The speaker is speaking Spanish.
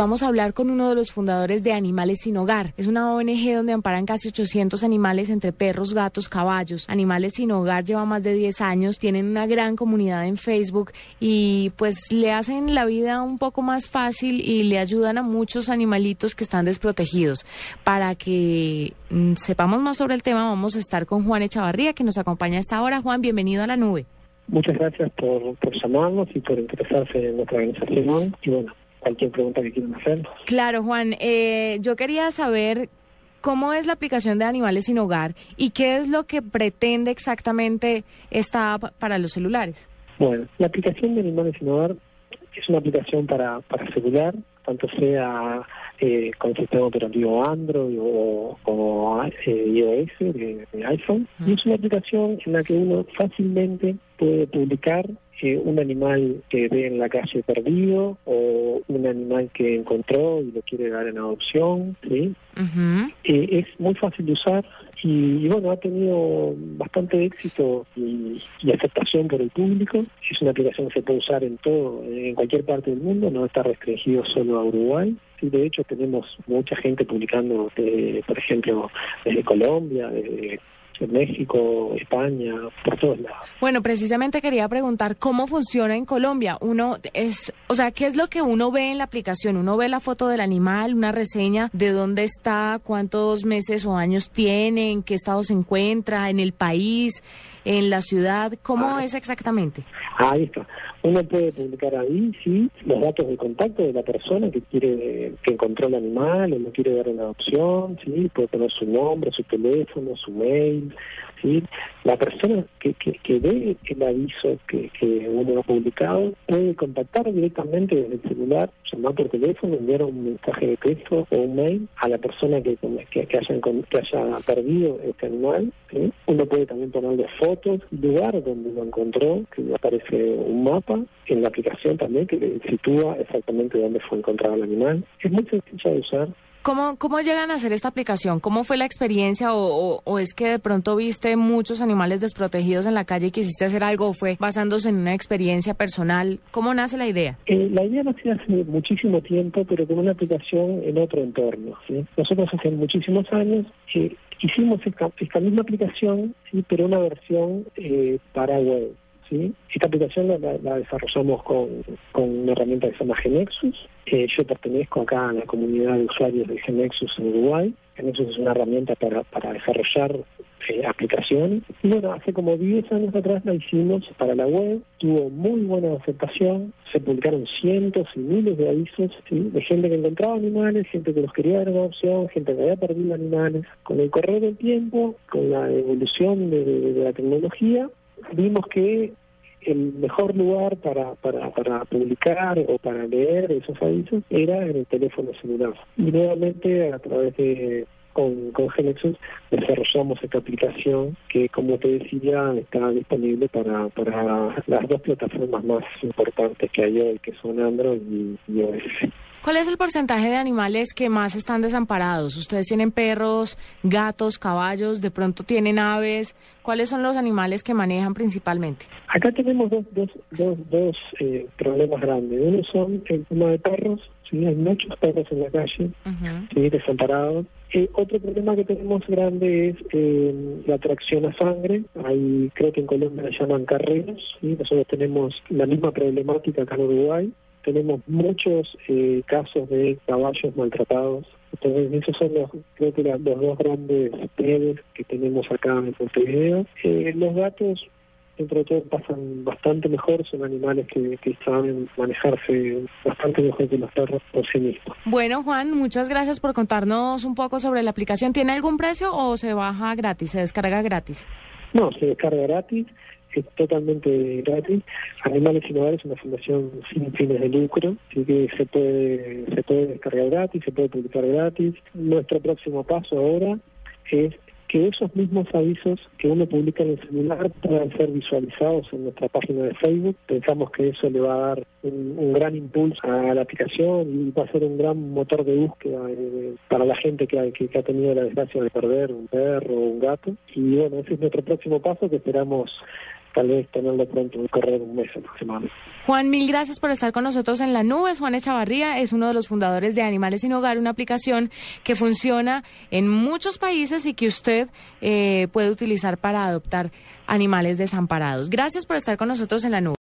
Vamos a hablar con uno de los fundadores de Animales Sin Hogar. Es una ONG donde amparan casi 800 animales entre perros, gatos, caballos. Animales Sin Hogar lleva más de 10 años, tienen una gran comunidad en Facebook y pues le hacen la vida un poco más fácil y le ayudan a muchos animalitos que están desprotegidos. Para que mm, sepamos más sobre el tema, vamos a estar con Juan Echavarría, que nos acompaña a esta hora. Juan, bienvenido a la nube. Muchas gracias por, por llamarnos y por interesarse en nuestra organización. Y bueno, cualquier pregunta que quieran hacer. Claro, Juan, eh, yo quería saber cómo es la aplicación de Animales sin Hogar y qué es lo que pretende exactamente esta app para los celulares. Bueno, la aplicación de Animales sin Hogar es una aplicación para, para celular, tanto sea eh, con sistema operativo Android o, o eh, iOS de, de iPhone. Y es una aplicación en la que uno fácilmente puede publicar eh, un animal que ve en la calle perdido o un animal que encontró y lo quiere dar en adopción, ¿sí? Eh, es muy fácil de usar y, y, bueno, ha tenido bastante éxito y, y, aceptación por el público. Es una aplicación que se puede usar en todo, en cualquier parte del mundo, no está restringido solo a Uruguay. Sí, de hecho tenemos mucha gente publicando, de, por ejemplo, desde Colombia, desde México, España, por todos lados. Bueno, precisamente quería preguntar cómo funciona en Colombia. Uno es, o sea, ¿qué es lo que uno ve en la aplicación? Uno ve la foto del animal, una reseña de dónde está, cuántos meses o años tiene, en qué estado se encuentra, en el país, en la ciudad. ¿Cómo ah. es exactamente? Ahí está. Uno puede publicar ahí, sí, los datos de contacto de la persona que quiere, que encontró el animal o lo quiere dar en adopción, sí, puede poner su nombre, su teléfono, su mail, sí. La persona que, ve el aviso que, que uno ha publicado puede contactar directamente desde el celular, llamar por teléfono, enviar un mensaje de texto o un mail a la persona que, haya, perdido este animal. Uno puede también ponerle fotos, lugar donde lo encontró, que aparece un mapa en la aplicación también que le sitúa exactamente dónde fue encontrado el animal. Es muy sencilla de usar. ¿Cómo, ¿Cómo llegan a hacer esta aplicación? ¿Cómo fue la experiencia? O, es que de pronto viste muchos animales desprotegidos en la calle y quisiste hacer algo? ¿O fue basándose en una experiencia personal? ¿Cómo nace la idea? Eh, la idea nació hace muchísimo tiempo, pero con una aplicación en otro entorno. ¿sí? Nosotros hace muchísimos años eh, hicimos esta, esta, misma aplicación, ¿sí? pero una versión eh, para web. ¿Sí? Esta aplicación la, la, la desarrollamos con, con, una herramienta que se llama Genexus. Eh, yo pertenezco acá a la comunidad de usuarios de Genexus en Uruguay. Genexus es una herramienta para, para desarrollar eh, aplicaciones. Y bueno, hace como 10 años atrás la hicimos para la web. Tuvo muy buena aceptación. Se publicaron cientos y miles de avisos ¿sí? de gente que encontraba animales, gente que los quería dar en adopción, gente que había perdido animales. Con el correr del tiempo, con la evolución de, de la tecnología, vimos que el mejor lugar para, para, para publicar o para leer esos avisos era en el teléfono celular. Y nuevamente a través de con, con Genexus desarrollamos esta aplicación que, como te decía, está disponible para, para las dos plataformas más importantes que hay hoy, que son Android y iOS. ¿Cuál es el porcentaje de animales que más están desamparados? Ustedes tienen perros, gatos, caballos, de pronto tienen aves. ¿Cuáles son los animales que manejan principalmente? Acá tenemos dos, dos, dos, dos eh, problemas grandes. Uno son el tema de perros, ¿sí? hay muchos perros en la calle, uh -huh. ¿sí? desamparados. Eh, otro problema que tenemos grande es eh, la atracción a sangre. Hay, creo que en Colombia le llaman carreros. ¿sí? Nosotros tenemos la misma problemática acá en Uruguay tenemos muchos eh, casos de caballos maltratados. Entonces, esos son los, creo que los dos grandes redes que tenemos acá en Montevideo. Eh, los gatos, entre todo, pasan bastante mejor, son animales que, que saben manejarse bastante mejor que los perros por sí mismos. Bueno, Juan, muchas gracias por contarnos un poco sobre la aplicación. ¿Tiene algún precio o se baja gratis, se descarga gratis? No, se descarga gratis. es totalmente gratis. Animales sin Hogar es una fundación sin fines de lucro, así que se puede, se puede descargar gratis, se puede publicar gratis. Nuestro próximo paso ahora es que esos mismos avisos que uno publica en el celular puedan ser visualizados en nuestra página de Facebook. Pensamos que eso le va a dar un, gran impulso a la aplicación y va a ser un gran motor de búsqueda eh, para la gente que ha, que, ha tenido la desgracia de perder un perro o un gato. Y bueno, ese es nuestro próximo paso que esperamos tal vez tenerlo pronto, un correr un mes aproximadamente. Juan, mil gracias por estar con nosotros en la nube. Juan Echavarría es uno de los fundadores de Animales sin Hogar, una aplicación que funciona en muchos países y que usted eh, puede utilizar para adoptar animales desamparados. Gracias por estar con nosotros en la nube.